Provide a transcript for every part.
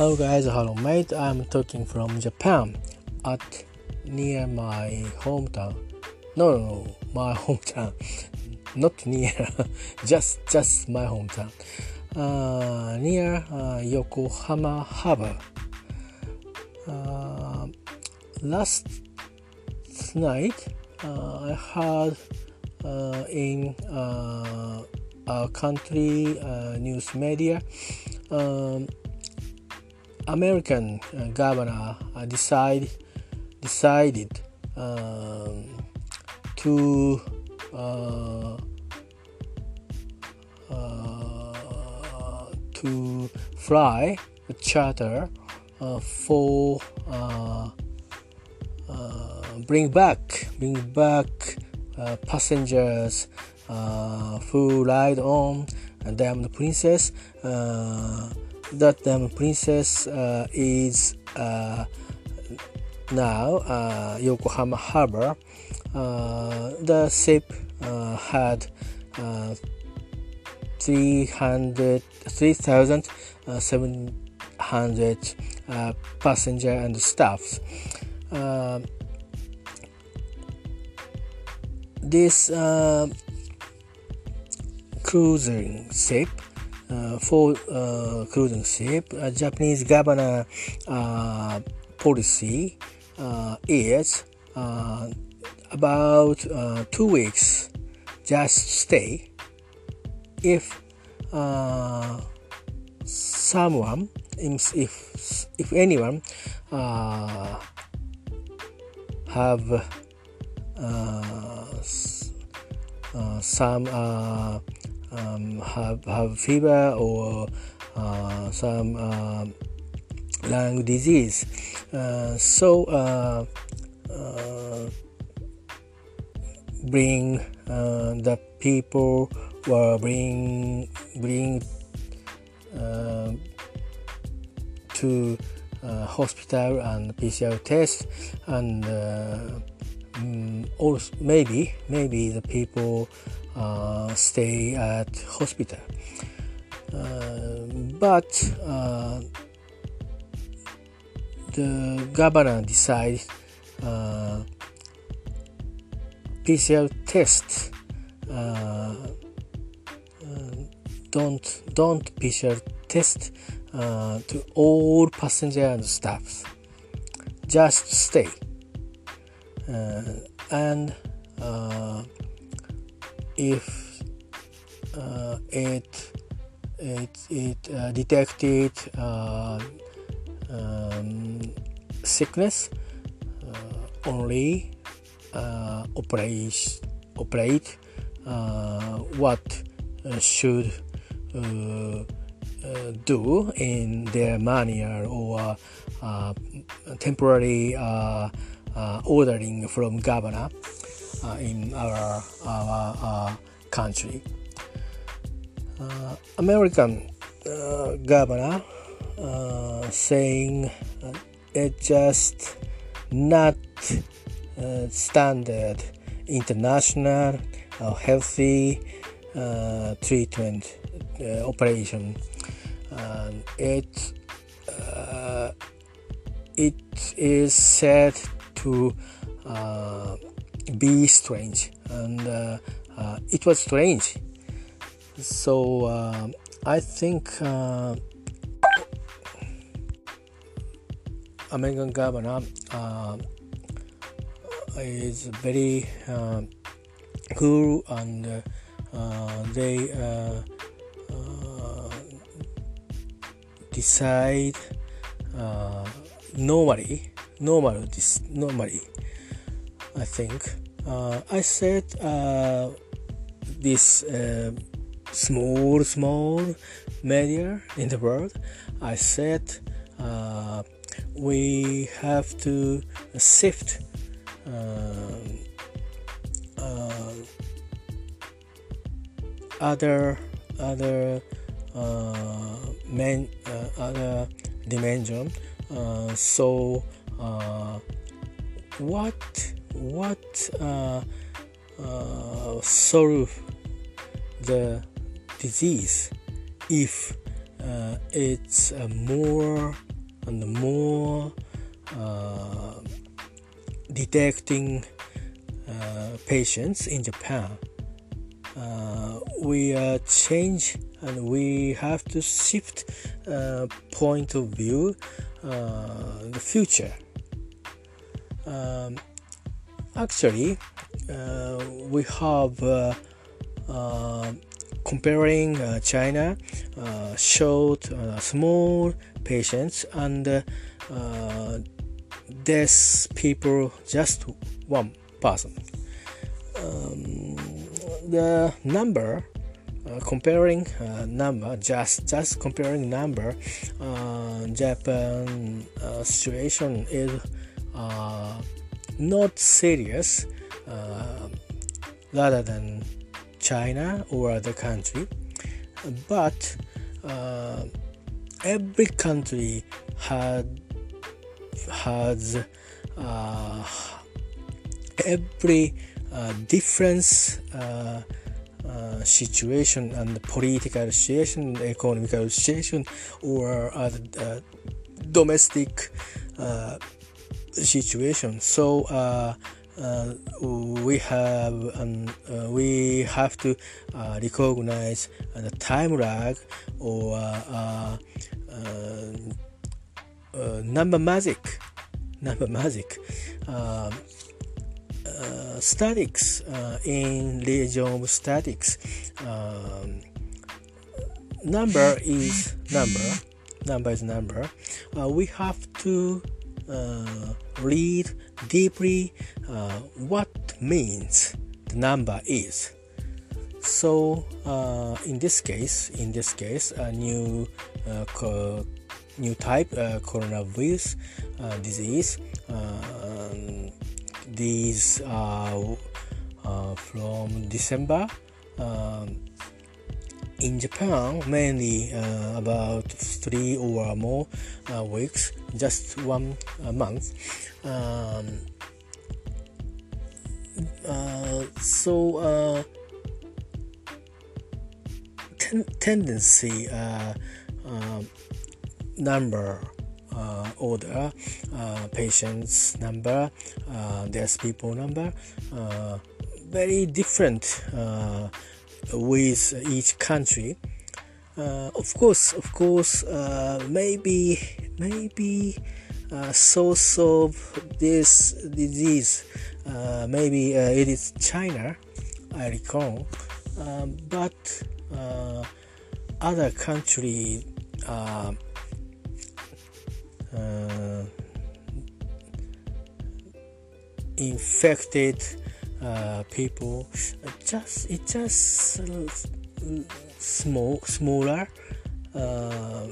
Hello guys, hello mate. I'm talking from Japan at near my hometown. No, no, no, my hometown. Not near, just just my hometown. Uh, near uh, Yokohama Harbor. Uh, last night, uh, I heard uh, in uh, our country news media. Um, American uh, governor uh, decide, decided um, to uh, uh to fly a charter uh, for uh, bring back bring back passengers who ride on Diamond Princess that um, princess uh, is uh, now uh, Yokohama Harbor. Uh, the ship uh, had uh, 300, 3,700 passenger and staffs. this cruising ship for uh, cruising ship, Japanese governor uh, policy is about two weeks just stay. If someone if if anyone uh, have uh, uh, some um, have have fever or uh, some uh, lung disease. Uh, so uh, uh, bring uh, the people or bring bring to hospital and PCR test and also maybe maybe the people uh, stay at hospital. Uh, but uh, the governor decided uh, PCR test uh, don't don't PCR test to all passenger and staffs. Just stay and if uh, it it it uh, detected uh, um, sickness uh, only uh, operate operate what should do in their manner or temporary ordering from governor uh, in our, our, country. Uh, American uh, governor saying it just not standard international healthy uh, treatment uh, operation. And it uh, it is said to be strange. And uh, uh, it was strange. So uh, i think uh, american governor uh, is very uh, cool and they decide normally normal this normally I think. Uh, I said uh, this uh, small, small media in the world. I said uh, we have to sift uh, uh, other other main other dimension. so what what uh, uh, solve the disease if uh, it's more and more uh, detecting uh, patients in Japan. Uh, we uh, change and we have to shift uh, point of view uh, the future. Um, actually, uh, we have uh, uh, comparing China showed small patients and deaf people just one person. Um, the number uh, comparing uh, number just just comparing number uh, japan situation is not serious rather than china or other country but every country had has uh, every uh, difference uh, uh, situation and political situation, economical situation, or uh, uh, domestic uh, situation. So uh, uh, we have um, we have to recognize the time lag or number magic, number magic. Uh, statics uh, in region of statics um, number is number number is number uh, we have to uh, read deeply uh, what means the number is so in this case in this case a new co- new type coronavirus disease um, these are uh, from December. Um, in Japan, mainly uh, about three or more uh, weeks, just one month. Um, uh, so, uh, ten- tendency uh, number uh, order, uh, patients number, uh, there's people number, very different with each country. of course, of course, maybe maybe uh, source of this disease. Uh, maybe uh, it is China, I recall, um, but other country uh, infected uh, people just it just small smaller uh,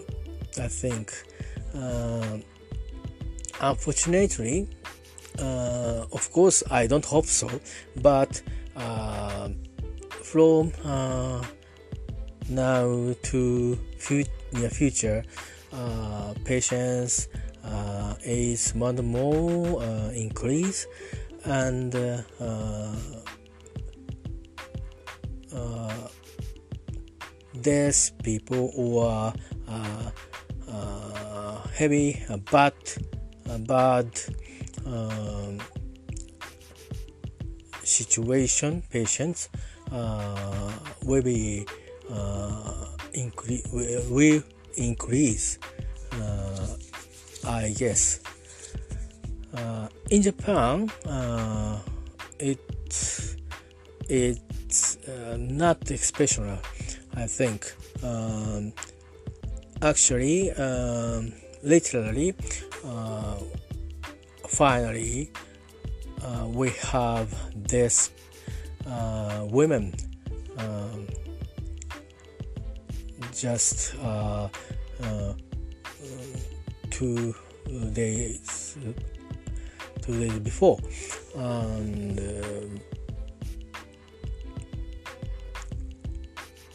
I think uh, unfortunately uh, of course I don't hope so but uh, from now to near future patients uh, is more and more increase and uh, uh, there's people who are heavy bad bad um, situation patients will be increase will increase, uh, I guess. Uh, in Japan, uh, it it's not exceptional, I think. Um, actually, um, literally, finally, we have this women um, just uh, uh, two days days before and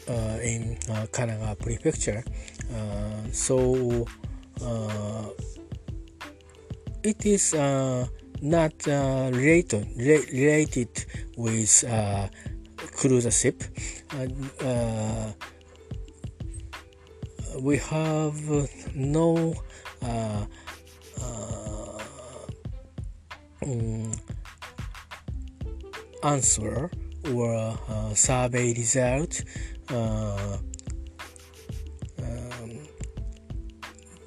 uh, in Kanagawa prefecture so it is not uh, related related with uh, cruise ship. Uh, we have no uh, um, answer or survey result um,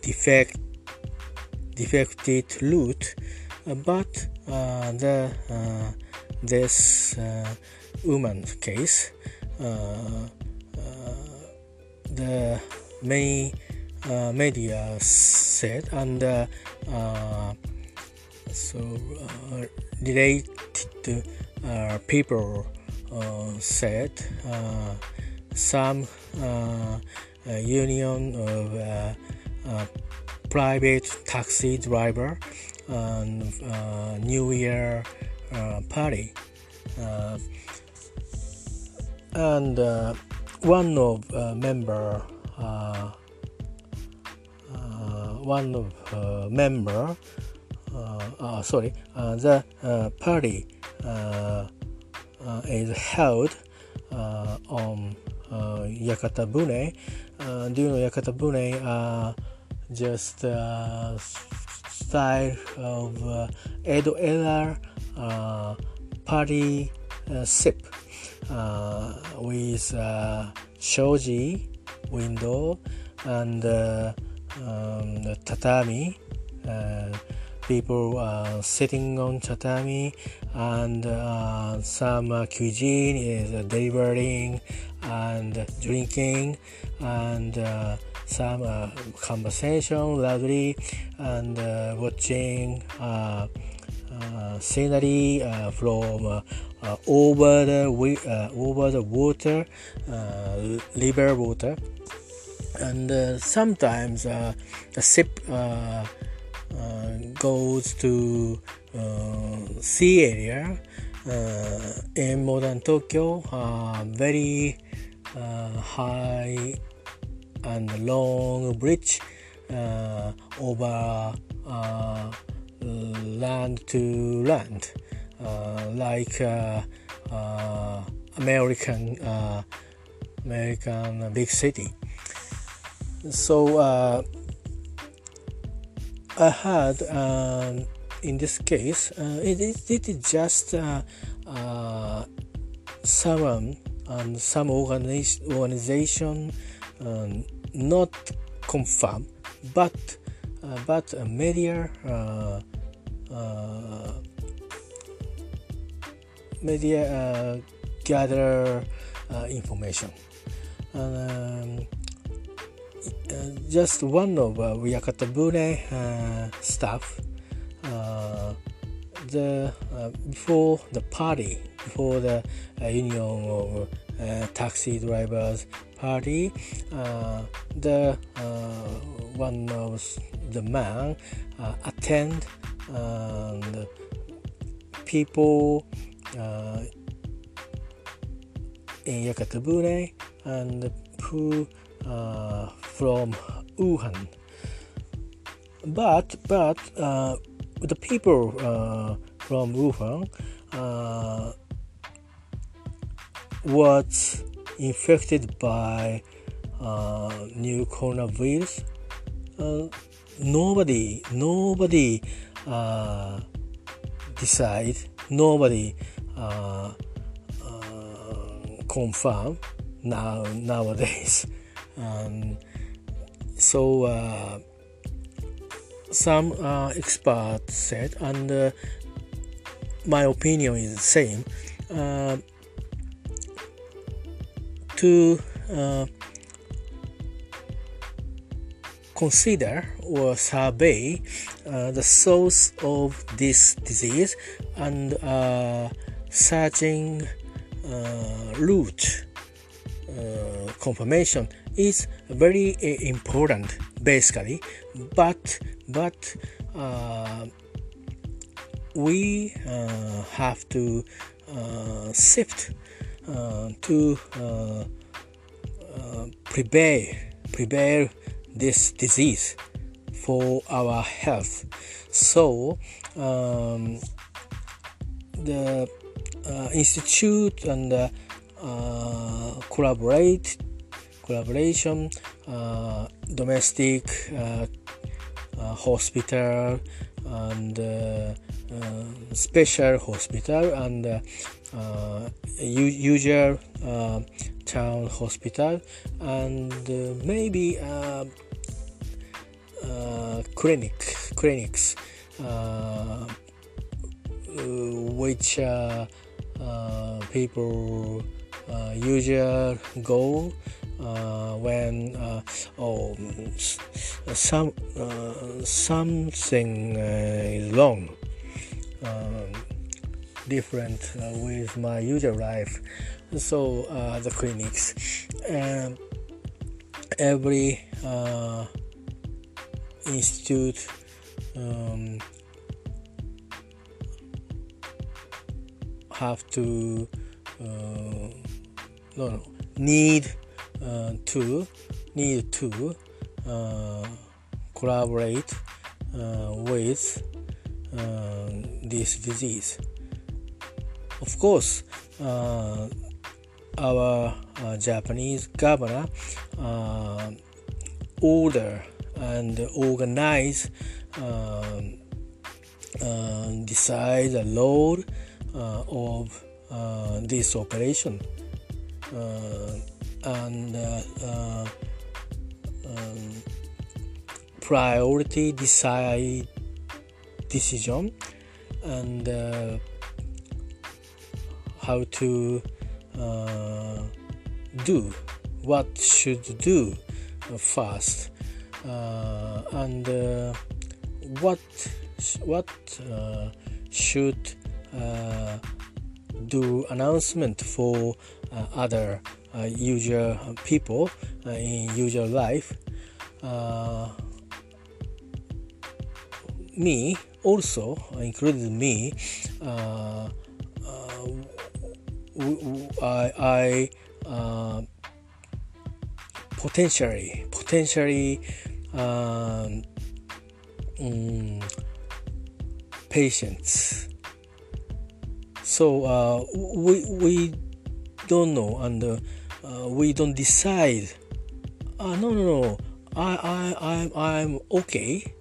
defect defected route but uh, the uh, this uh, woman case the main media said and so uh, related uh, people uh, said some union of private taxi driver and uh, New Year uh, party. Uh, and one of member one of member uh, sorry, uh, the uh, party is held on Yakatabune. do you know Yakatabune? just style of uh, Edo era uh, party uh, sip uh, with uh, shoji window and uh, um, tatami. People sitting on tatami and some cuisine is delivering and drinking and some uh, conversation loudly and uh, watching uh, uh scenery uh, from uh, over the over the water river water. And sometimes the ship goes to sea area in modern Tokyo very high and long bridge uh, over uh, land to land, uh, like uh, uh, American American big city. So I had um, in this case it, it, it is just someone and some organization, organization um, not confirmed, but uh, but media uh, uh, media gather information. And, um, uh, just one of uh, Yakatabune uh, staff. Uh, the before the party before the union of taxi drivers party, uh, the uh, one of the man uh, attend and people in Yakatabune and who from Wuhan. But but the people from Wuhan uh, was infected by uh, new coronavirus. Uh, nobody, nobody uh, decide, nobody uh, uh, confirm now nowadays. Um, so uh, some uh, experts said, and uh, my opinion is the same. Uh, to uh, consider or survey uh, the source of this disease and searching root uh, confirmation is very uh, important basically but but we have to shift uh, to uh, uh, prepare prepare this disease for our health. So um, the uh, institute and uh, collaborate collaboration uh, domestic uh, uh, hospital and special hospital and usual town hospital and maybe clinic clinics which people usually go uh, when uh, oh some uh, something is wrong um, different with my usual life. So the clinics and every institute um, have to uh, no, no need uh, to need to uh, collaborate uh, with uh, this disease. Of course, uh, our Japanese governor order and organize um, decide the load of this operation and uh, uh, um, priority decide decision and uh, how to uh, do what should do first uh, and uh, what what should do announcement for other usual people uh, in usual life uh, me also included me uh, uh, I, I uh, potentially potentially um, um, patients. So we we don't know and uh, we don't decide. Uh, no no no. I, I, I'm, I'm okay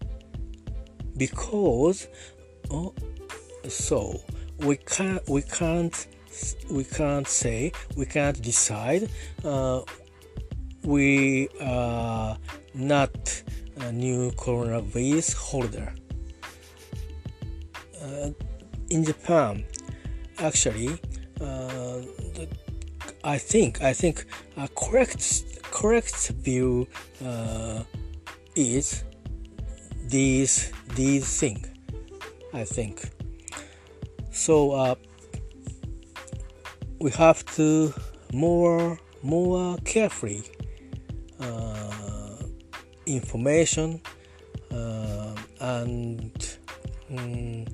because oh, so we can't we can't we can't say we can't decide. Uh, we are not a new coronavirus holder. Uh, in Japan actually uh, the I think I think a correct correct view uh, is these these thing. I think so. Uh, we have to more more carefully uh, information uh, and. Um,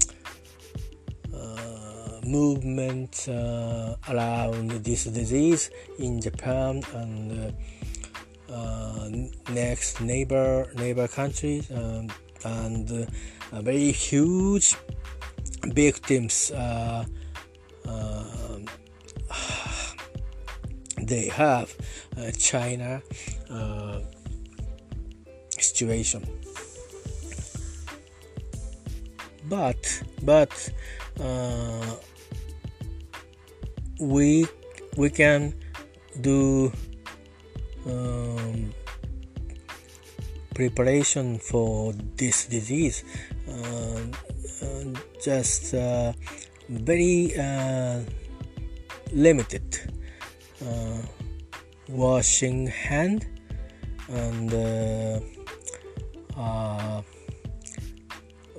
movement uh, around this disease in Japan and uh, uh, next neighbor neighbor countries um, and very huge victims uh, they have China situation. But but uh, we we can do um, preparation for this disease. Uh, uh, just uh, very uh, limited. Uh, washing hand and uh,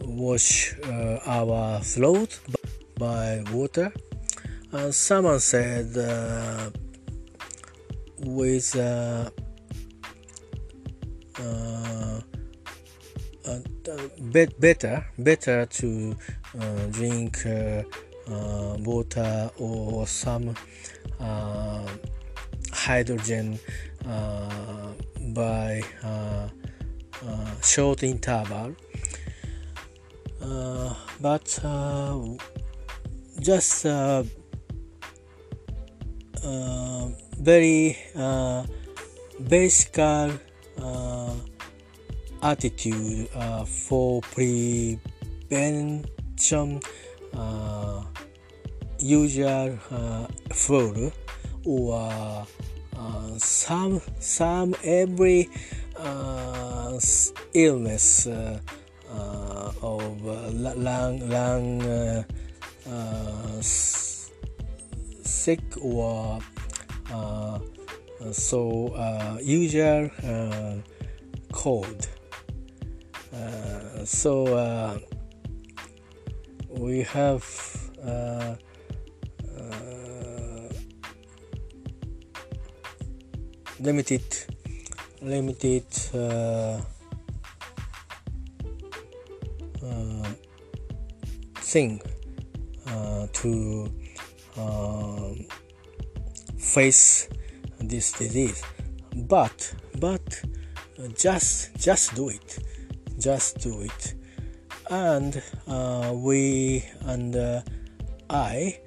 wash our throat by water uh, someone said uh, with uh, uh, uh bet better better to uh, drink water or some hydrogen by short interval. But just very uh, basic uh, attitude uh, for prevention uh, usual uh, or uh, some some every uh, illness uh, uh, of lung lung sick or so usual cold. So we have uh, uh, limited limited uh, uh thing uh, to um, face this disease. But but just just do it. Just do it. And uh, we and uh, I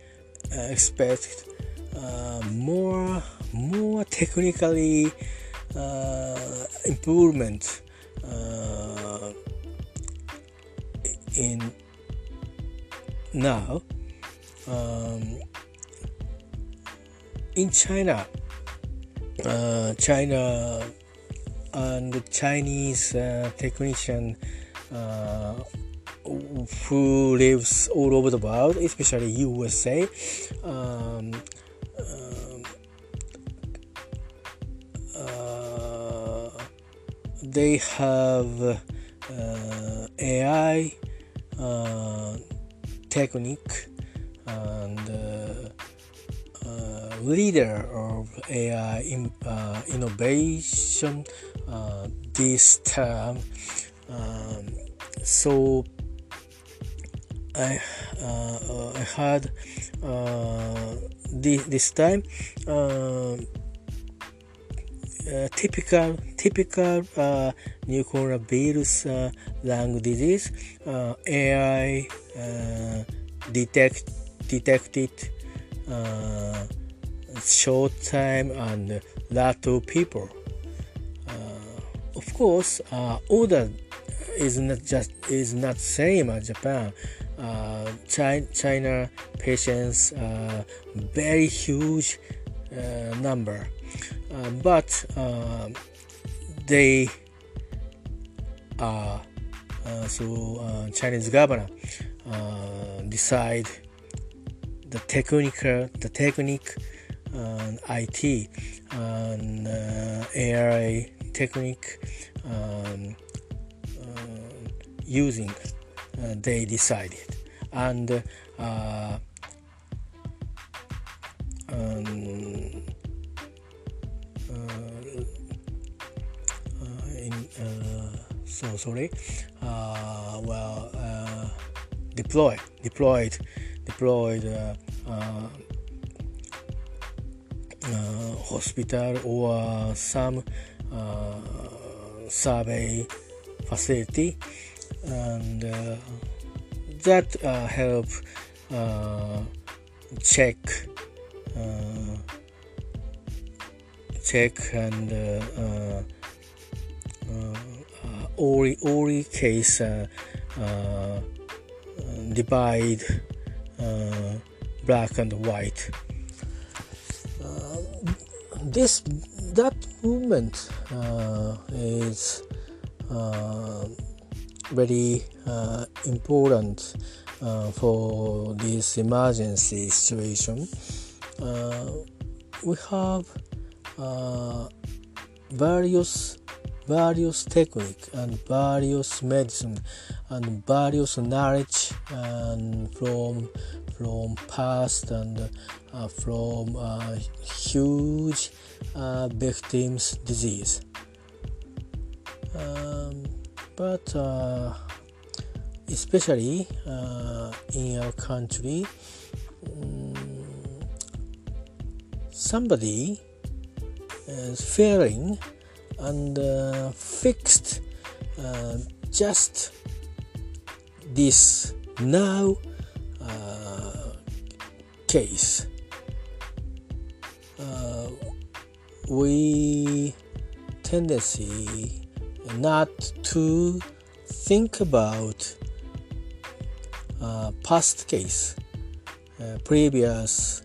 expect uh, more more technically uh, improvement uh, in now um, in China uh, China and the Chinese uh, technician uh, who lives all over the world, especially USA. Um, uh, they have uh, AI uh, technique and leader of AI in, innovation. this term um, so I uh, I had uh, this, this time uh, uh typical typical uh, new coronavirus uh, lung disease AI detect detected short time and lot of people. of course, older is not just is not same as Japan. Uh, China, China patients uh, very huge uh, number, uh, but uh, they are uh, so Chinese governor decide the technical the technique and IT and AI technique um, using uh, they decided. And uh, um, uh, so sorry well deploy deployed deployed uh, hospital or some uh, survey facility. And uh, that uh, help uh, check check and all all case divide black and white this that movement uh, is uh, very uh, important uh, for this emergency situation. Uh, we have uh, various various technique and various medicine and various knowledge and from from past and uh, from uh, huge victims disease. Um, but uh, especially uh, in our country um, somebody is failing and uh, fixed uh, just this now uh, case. Uh, we tendency not to think about uh, past case, uh, previous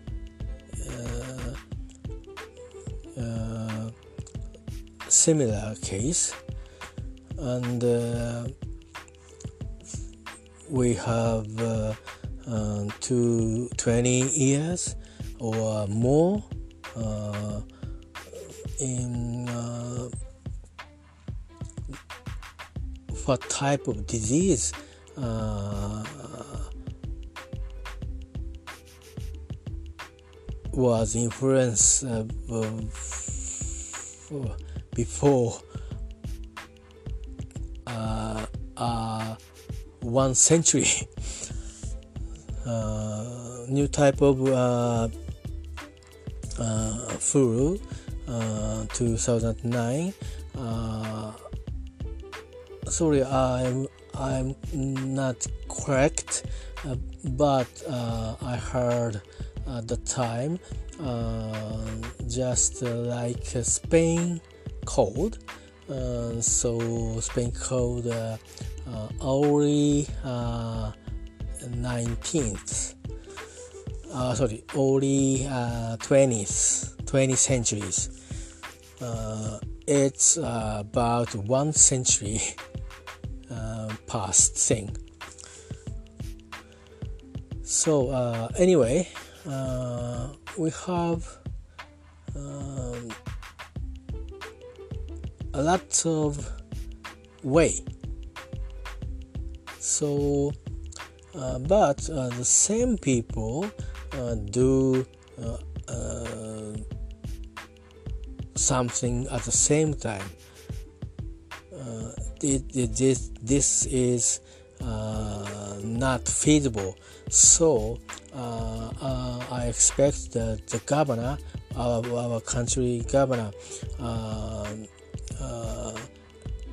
similar case, and uh, we have uh, to 20 years or more in what type of disease uh, was influenced uh, before uh, uh, one century. Uh, new type of uh, flu, 2009 sorry i'm i'm not correct uh, but uh, i heard at the time uh, just like spain cold. Uh, so spain cold uh, uh, early 19th sorry early 20th 20th centuries. It's about one century past thing. So uh, anyway, uh, we have um, a lot of way. So, uh, but uh, the same people uh, do uh, something at the same time it, it, this, this is uh, not feasible. So uh, uh, I expect that the governor, our, our country governor, uh, uh,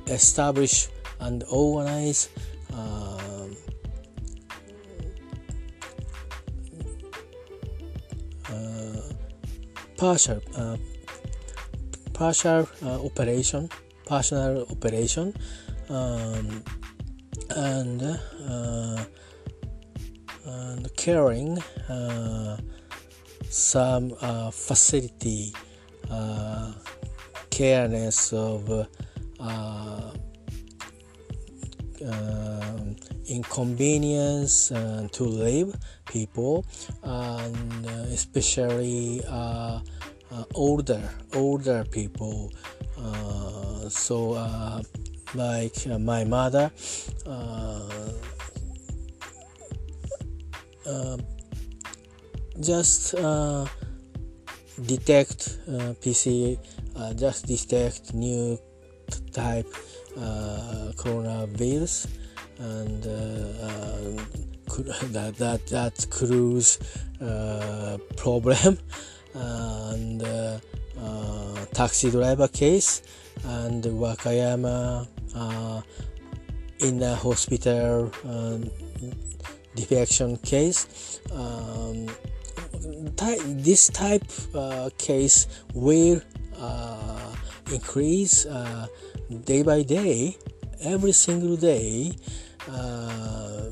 establish and organize um, uh, partial partial operation personal operation um, and uh, and caring uh, some uh, facility uh, careness of uh, um, inconvenience uh, to live people and especially older older people. So uh, like uh, my mother uh, uh, just detect PC just detect new type coronavirus and that that that cruise uh, problem and uh, uh, taxi driver case and Wakayama uh, in a hospital um, defection case. Um, ty this type uh, case will uh, increase uh, day by day, every single day. Uh,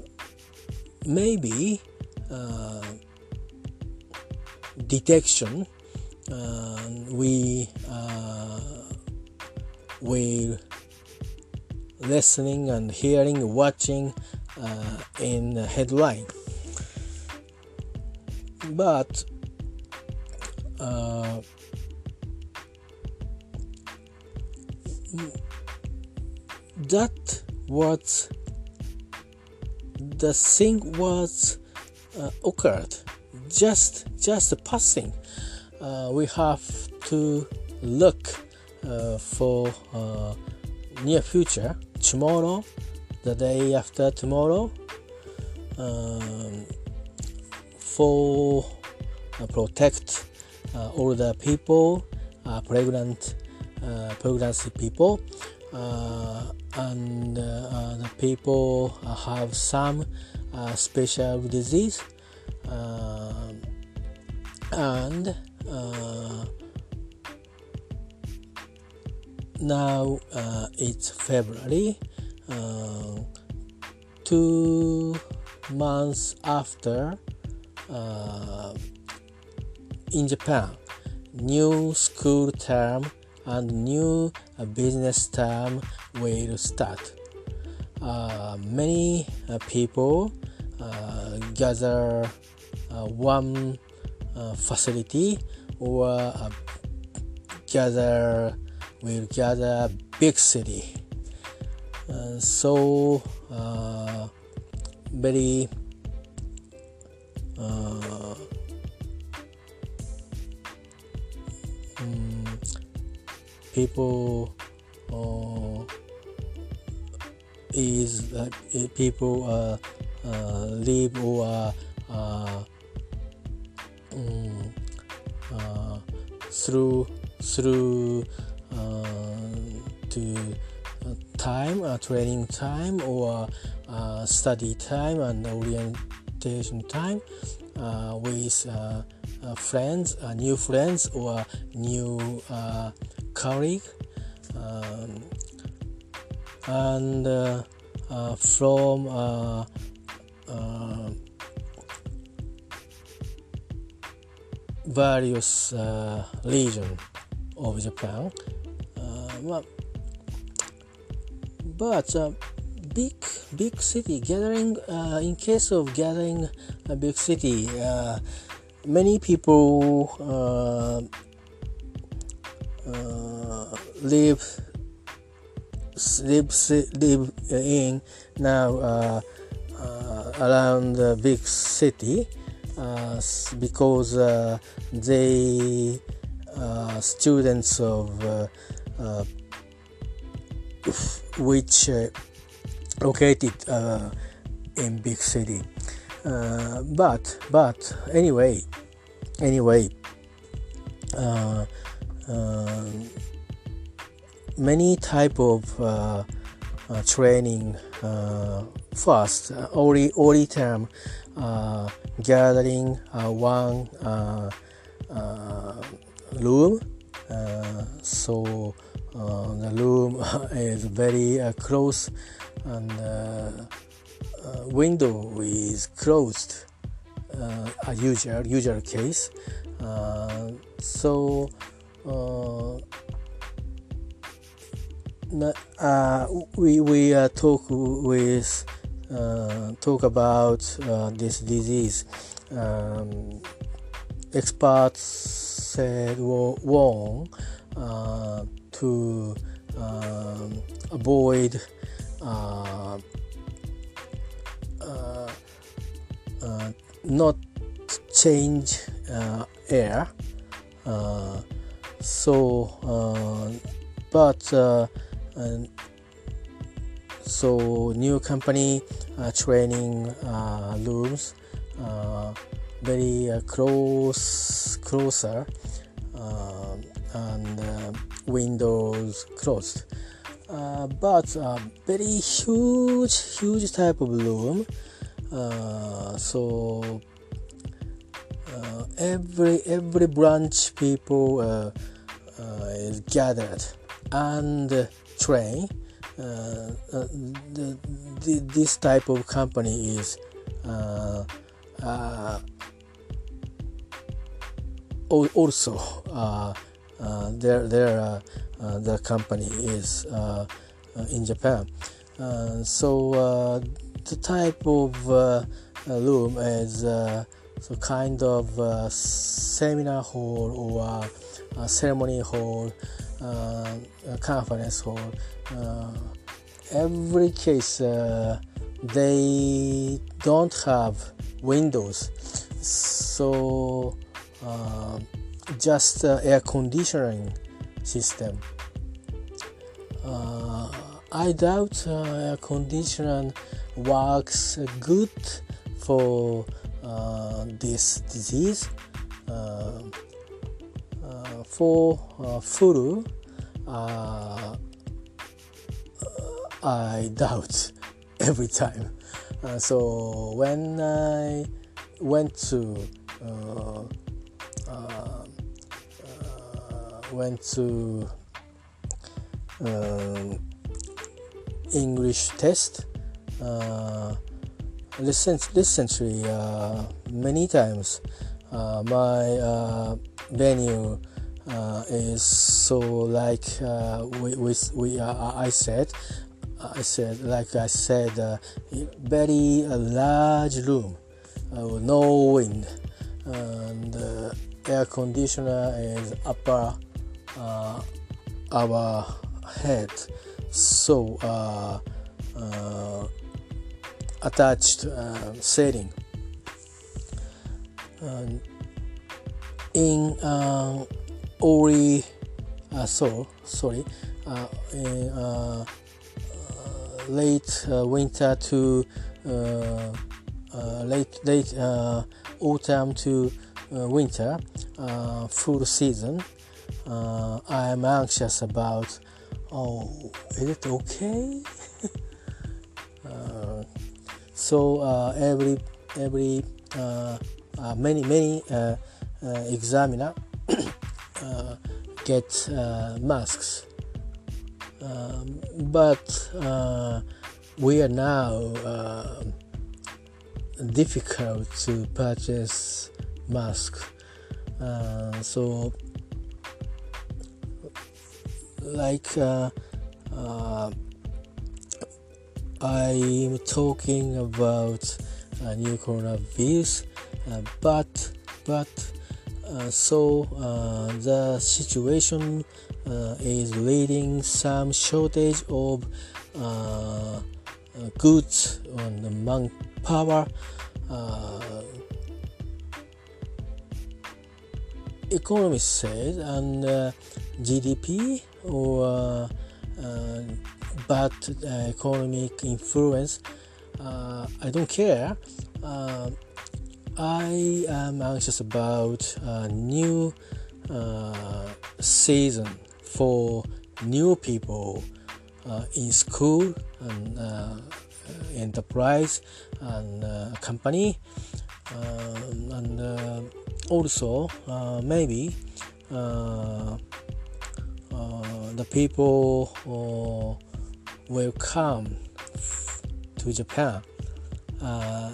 maybe uh, detection we we're listening and hearing, watching uh, in the headline. But uh, that was the thing was uh, occurred. Just just passing. Uh, we have to look uh, for uh, near future. Tomorrow the day after tomorrow um, for uh, protect uh, older people uh, pregnant pregnancy people and the people have some special disease and now uh, it's February. Uh, two months after uh, in Japan, new school term and new uh, business term will start. Uh, many uh, people uh, gather uh, one facility or gather will gather big city. so very uh, um, people uh, is uh, people uh, uh, live or uh, um, through through to time training time or study time and orientation time with friends, new friends or new colleague. Um, and uh, uh, from uh, various region of Japan. Well, but big big city gathering uh, in case of gathering a big city uh, many people uh, live live live in now uh, uh, around the big city uh, because uh, they uh, students of uh, which located in big city but but anyway anyway many type of uh, uh, training uh, first uh, only only term uh, gathering one room so the room is very close and window is closed a usual usual case so uh, we we uh, talk with uh, talk about uh, this disease. Um, experts said warn uh, to um, avoid uh, not change air. so, but so new company uh, training uh, uh, very uh, close closer uh, and uh, windows closed but very huge huge type of room so every every branch people is gathered and train. Uh, uh, the, the, this type of company is uh, uh also uh, uh, their their uh, uh, the company is uh, in Japan. so the type of room is so kind of seminar hall or ceremony hall uh, conference hall. Uh, every case uh, they don't have windows, so just air conditioning system. I doubt air conditioning works good for uh, this disease. Uh, for uh, furu, uh, I doubt every time. Uh, so when I went to uh, uh, went to um, English test. Uh, recently, uh, many times, uh, my uh, venue uh, is so like uh, we, we, we I said I said like I said very large room no wind and air conditioner is upper our head. So uh, uh, attached uh, setting. In uh, Ori uh, so sorry uh, in uh, late winter to late late autumn to winter full season I am anxious about oh is it okay? Uh, so uh, every every uh, uh many many uh, uh, examiner get masks. Um, but we are now difficult to purchase masks so like uh, uh, I'm talking about a new coronavirus, uh, but but uh, so uh, the situation is leading some shortage of goods and manpower. economists said and GDP or uh, bad uh, economic influence, uh, I don't care. I am anxious about a new season for new people in school and enterprise and uh, company um, and uh, also uh, maybe the people uh, will come to Japan. Uh,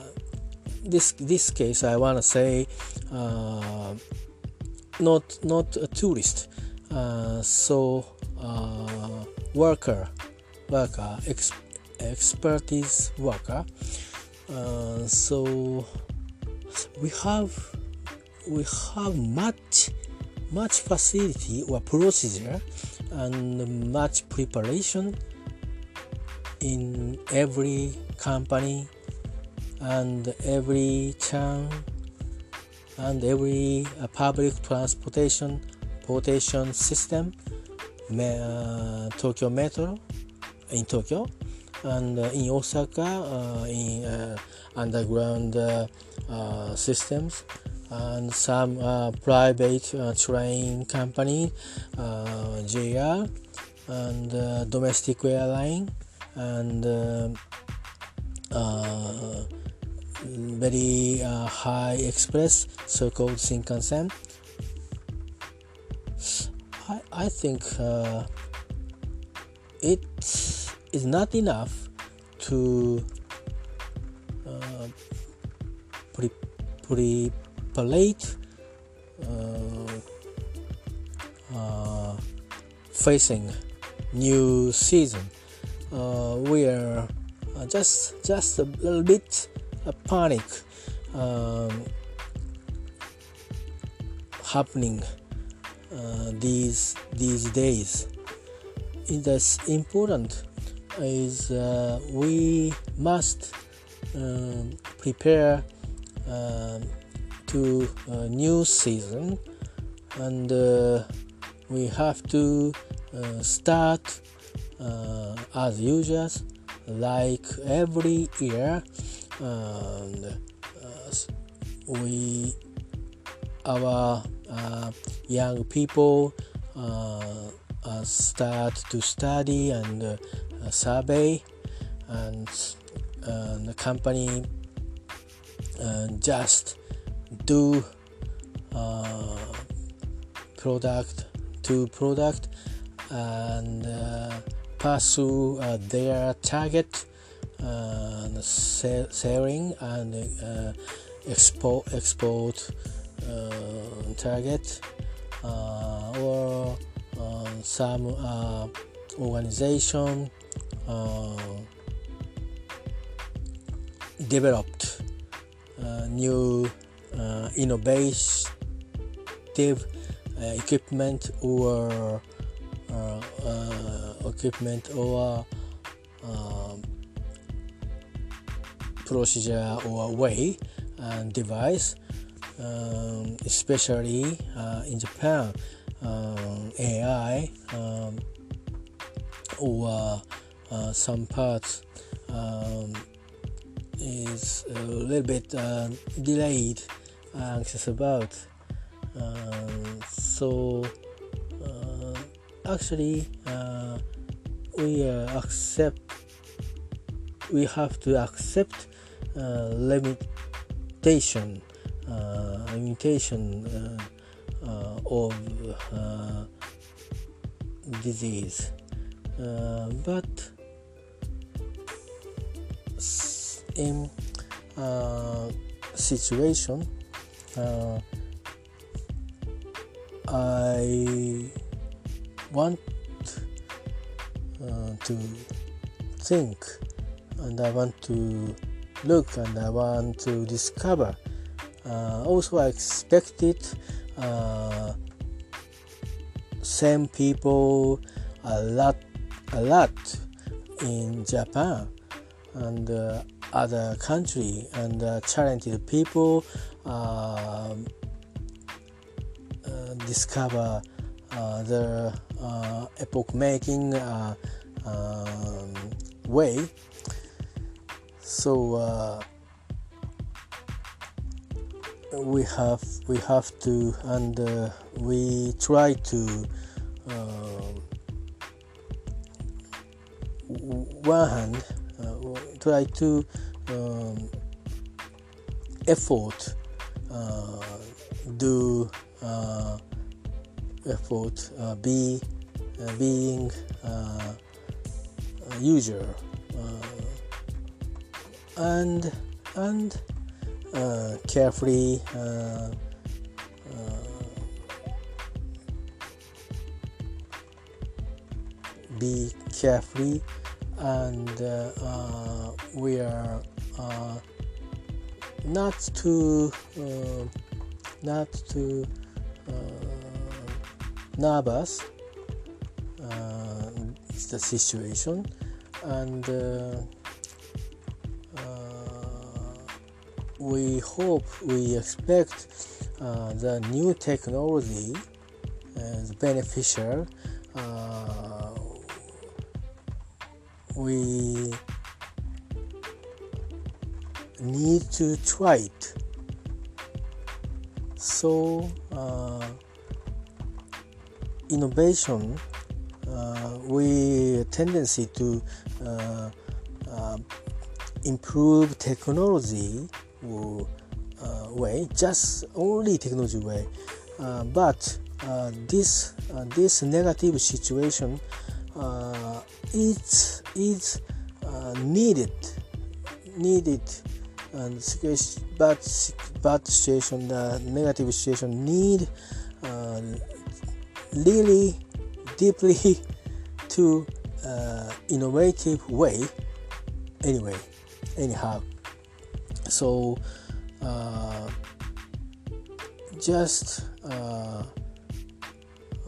this this case, I want to say, uh, not not a tourist, uh, so uh, worker, worker, ex- expertise worker. So we have we have much much facility or procedure and much preparation in every company and every town and every uh, public transportation transportation system uh, Tokyo Metro in Tokyo and uh, in Osaka uh, in uh, underground uh, systems and some uh, private uh, train company, uh, JR, and uh, domestic airline, and uh, uh, very high express, so-called Shinkansen. I, I think it is not enough to pre, pre palate uh, uh, facing new season uh, we are just just a little bit a panic um, happening uh, these these days. It is important is uh, we must prepare um, to a new season and uh, we have to uh, start uh, as usual like every year and uh, we our uh, young people uh, start to study and survey and the company just do uh, product to product and uh, pursue uh, their target uh, selling and uh, export export uh, target or some organization developed new innovative equipment or uh, uh, equipment or um, procedure or way and device, um, especially uh, in Japan, um, AI um, or uh, some parts um, is a little bit uh, delayed, anxious about. Um, so uh, actually, uh, we accept. We have to accept uh, limitation uh, limitation uh, of disease but in situation I want uh, to think and I want to look and I want to discover. Uh, also, I expected uh, same people a lot, a lot in Japan and uh, other country and uh, talented people uh, discover uh, the epoch making um, way. So uh, we have we have to and uh, we try to uh, one hand uh, try to um, effort uh, do uh, effort be being user and and uh, carefully uh, uh, be carefully and uh, uh, we are uh, not too um, not too uh, nervous uh, it's the situation and uh, we hope, we expect uh, the new technology is beneficial. Uh, we need to try it. So, uh, innovation, uh, we tendency to uh, uh, improve technology uh, way, just only technology way. Uh, but this this negative situation uh, is is needed needed and bad bad situation, the negative situation need really deeply to innovative way. Anyway, anyhow so uh, just uh,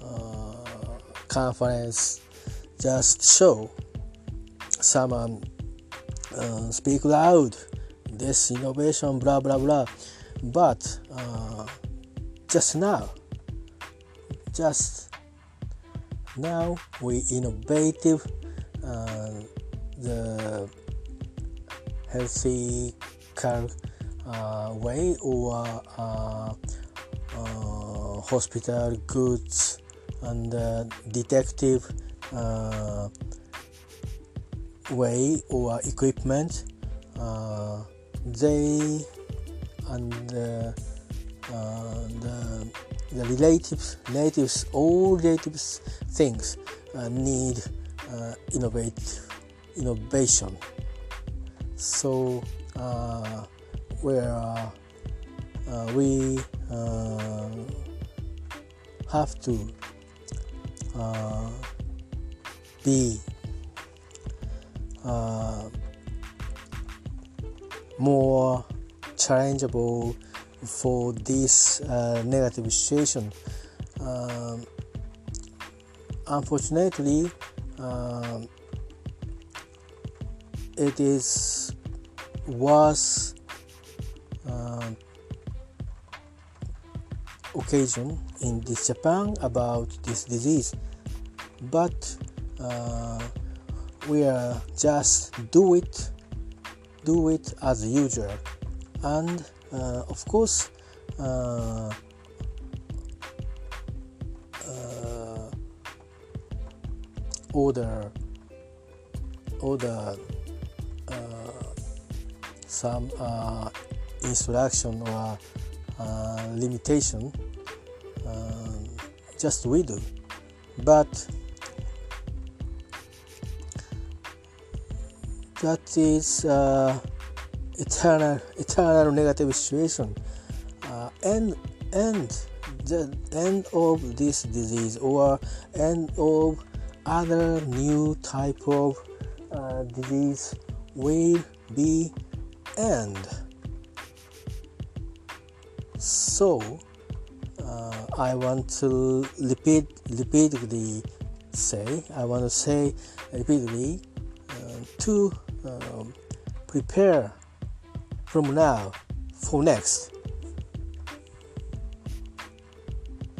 uh, conference just show someone uh, speak loud this innovation blah blah blah. But uh, just now just now we innovative uh, the healthy uh, way or uh, uh, hospital goods and detective way or equipment they and uh, the the relative relatives all relatives things uh, need uh, innovate innovation. So uh, where uh, uh, we uh, have to be more challengeable for this uh, negative situation. Um, unfortunately, um, it is worse uh, occasion in this Japan about this disease, but uh, we are just do it, do it as usual, and uh, of course. Uh, uh, order order some uh, instruction or uh, limitation uh, just we do but that is uh, eternal eternal negative situation uh, and and the end of this disease or end of other new type of uh, disease will be end. So uh, I want to repeat repeatedly say I want to say repeatedly uh, to um, prepare from now for next.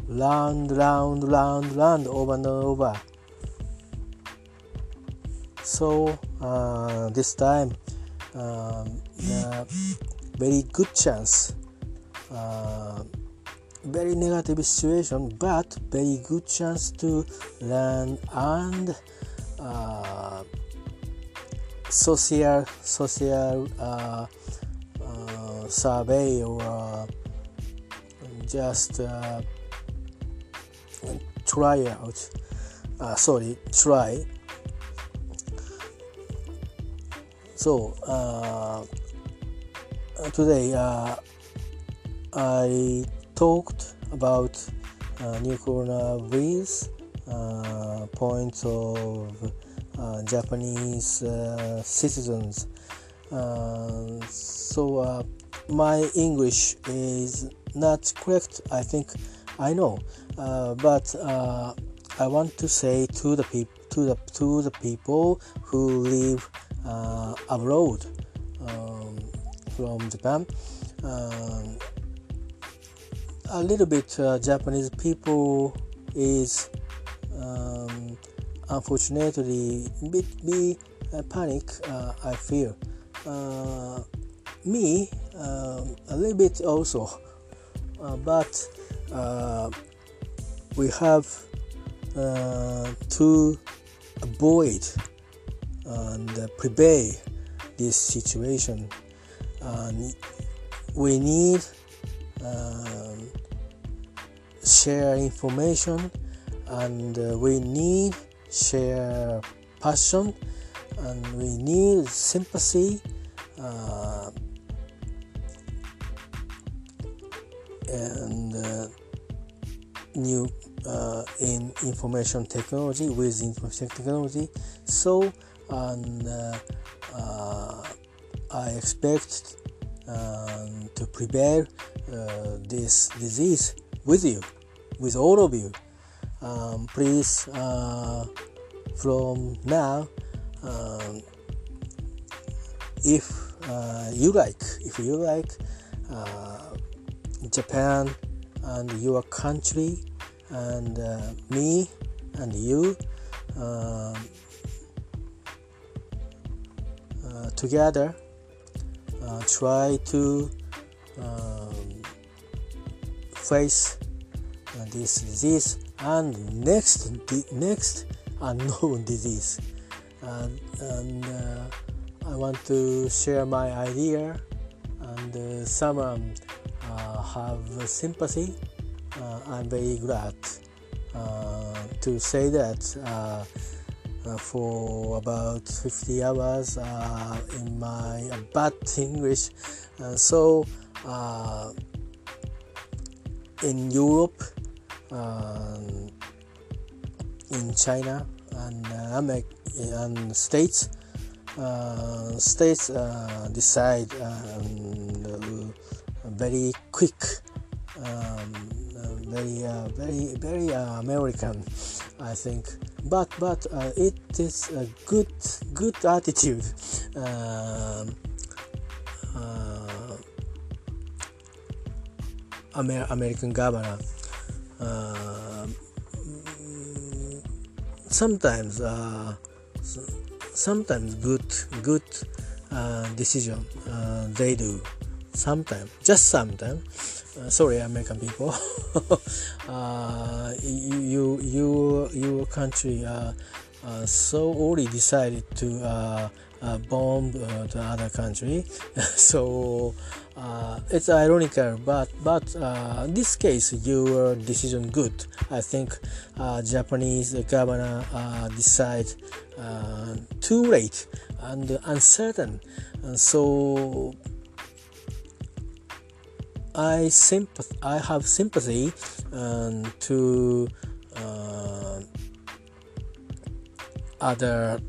Round round round round over and over. So uh, this time um, very good chance. Uh, very negative situation but very good chance to learn and uh, social social uh, uh survey or uh, just uh, try out sorry try. So uh, today uh, I talked about uh, new coronavirus uh, points of uh, Japanese uh, citizens. so my English is not correct. I think I know, but I want to say to the people to the to the people who live uh, abroad um, from Japan. Um, a little bit uh, Japanese people is um, unfortunately bit be uh, panic. Uh, I feel uh, me um, a little bit also, but we have to avoid and prepare this situation. And we need um, share information and uh, we need share passion and we need sympathy uh, and uh, new uh, in information technology with information technology so and uh, uh, I expect um, to prepare uh, this disease with you, with all of you. Um, please, from now, um, if uh, you like, if you like uh, Japan and your country and uh, me and you, um, together uh, try to um, face uh, this disease and next next unknown disease. And, and uh, I want to share my idea. And uh, some um, uh, have sympathy. Uh, I'm very glad uh, to say that uh, for about 50 hours in my bad English. so in Europe, in China, and America, and States, uh, states uh, decide um, very quick, um, very uh, very very American, I think. But but it is a good good attitude. Um, Amer- American governor. Uh, sometimes uh, sometimes good good uh, decision uh, they do. Sometimes just sometimes uh, sorry american people. You you your country so already decided to bomb the other country. So uh, it's ironical, but but uh, in this case, your decision good. I think uh, Japanese governor uh, decide uh, too late and uncertain, and so I sympath- I have sympathy um, to uh, other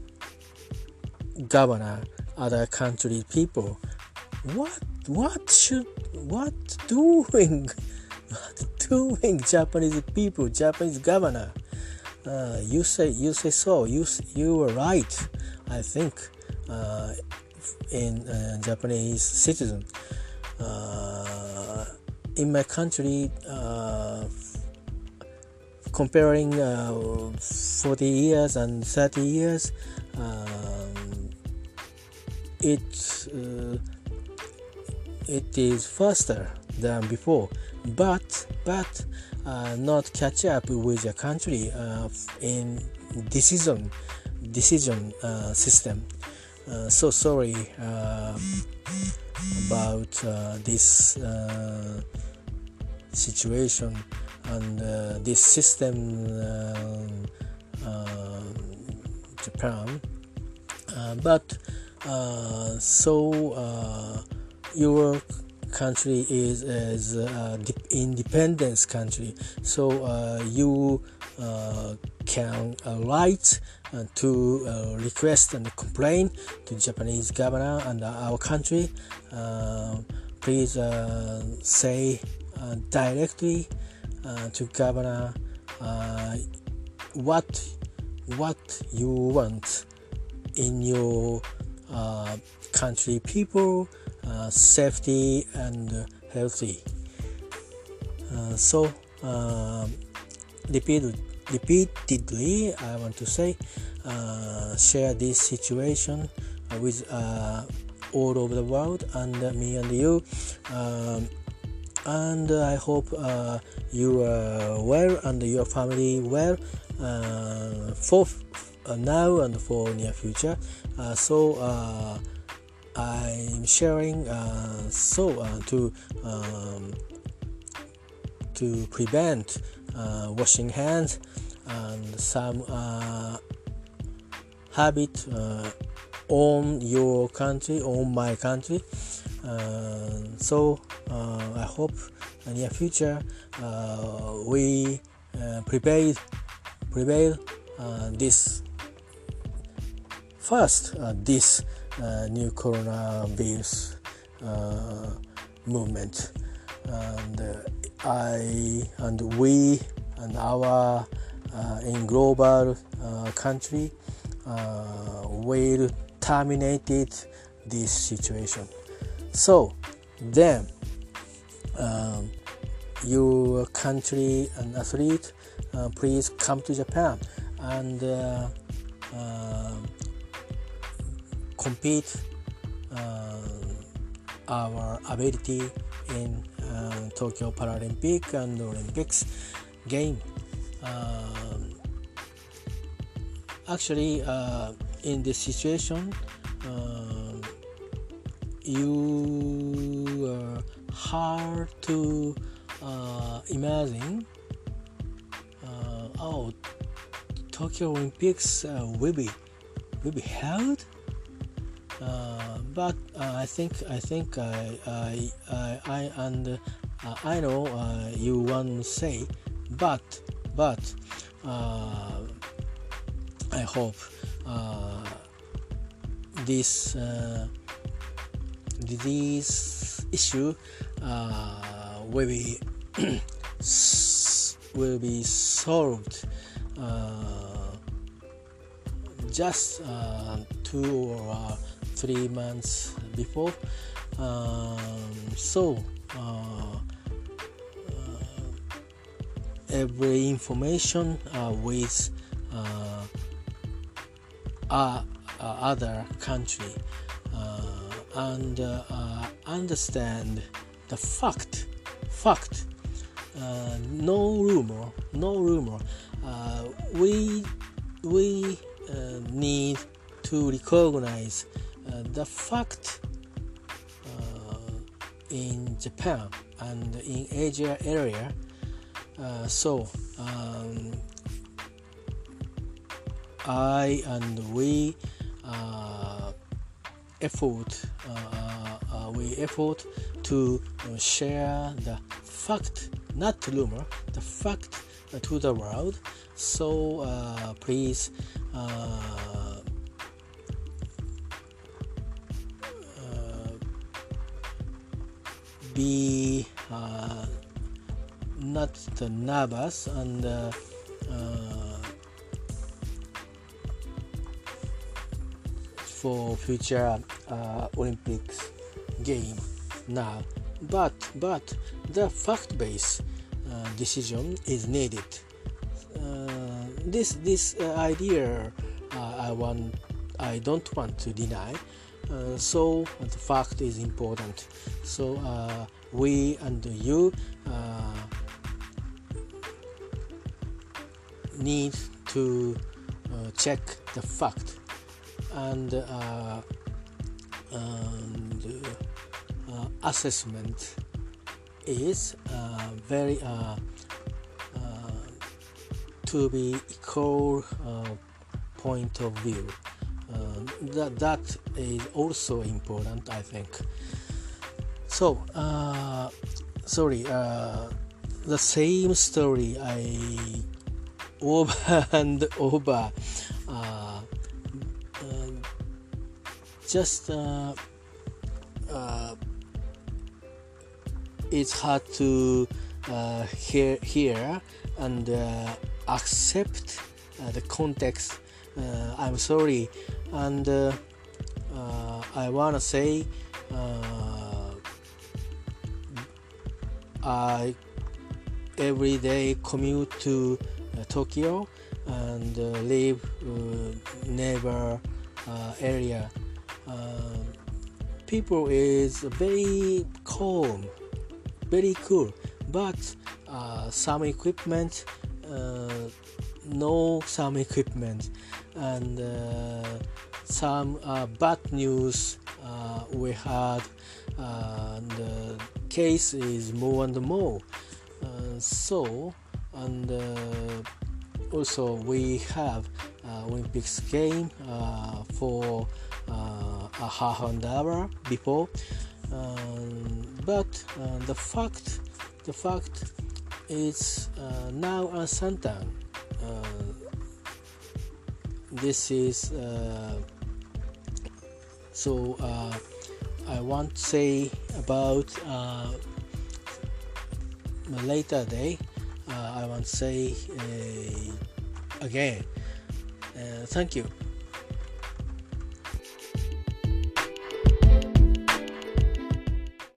governor, other country people. What what should what doing? What doing? Japanese people Japanese governor. Uh, you say you say so. You you were right I think uh, in uh, Japanese citizen. Uh, in my country uh, comparing uh, 40 years and 30 years um, it it is faster than before. But but uh, not catch up with the country uh, in decision decision uh, system. Uh, so sorry uh, about uh, this situation and this system Japan. But so your country is as uh, independence country. So uh, you uh, can uh, write uh, to uh, request and complain to Japanese governor and our country. Please say directly to governor what what you want in your country people uh, safety and healthy. Uh, so um, repeat, repeatedly, I want to say, uh, share this situation with all over the world and me and you. Um, and I hope uh, you are well and your family well uh, for uh, now and for near future. so I'm sharing uh, so uh, to um, to prevent uh, washing hands and some uh, habit uh, on your country on my country. Uh, so I hope in the near future we prevail prevail this first this uh, new coronavirus uh, movement. And uh, I and we and our in global country will terminate this situation. So then um, your country and athlete uh, please come to Japan and uh, uh, compete uh, our ability in uh, Tokyo Paralympic and Olympics game. Um, actually, uh, in this situation, you are hard to uh, imagine uh, oh Tokyo Olympics uh, will be will be held uh, but uh, I think I think I I I, I and uh, I know uh, you want to say but but uh, I hope this this issue will be will be solved just two or three months before. Um, so uh, uh, every information uh, with uh, uh, other country and understand the fact fact no rumor no rumor we we need to recognize uh, the fact uh, in Japan and in Asia area. Uh, so um, I and we effort we effort to share the fact, not rumor, the fact to the world. So uh, please uh, be uh, not nervous and uh, uh, for future uh, Olympics game now but but the fact-based uh, decision is needed. Uh, this this idea I want I don't want to deny. Uh, so the fact is important. So uh, we and you uh, need to uh, check the fact. And, uh, and uh, assessment is very to be equal point of view. Uh, that that is also important i think. So uh, sorry uh, the same story i over and over uh, uh, just it's hard to uh, hear hear and uh, accept uh, the context. I'm sorry. And uh, uh, I want to say uh, I every day commute to Tokyo and live neighbor area. People is very calm very cool. But uh, some equipment uh, no some equipment. And uh, some uh, bad news uh, we had and the case is more and more. So and also we have Olympics game for a half an hour before but uh, the fact the fact is uh, now uncertain uh, this is uh, so uh, I want to say about uh, a later day I want to say again thank you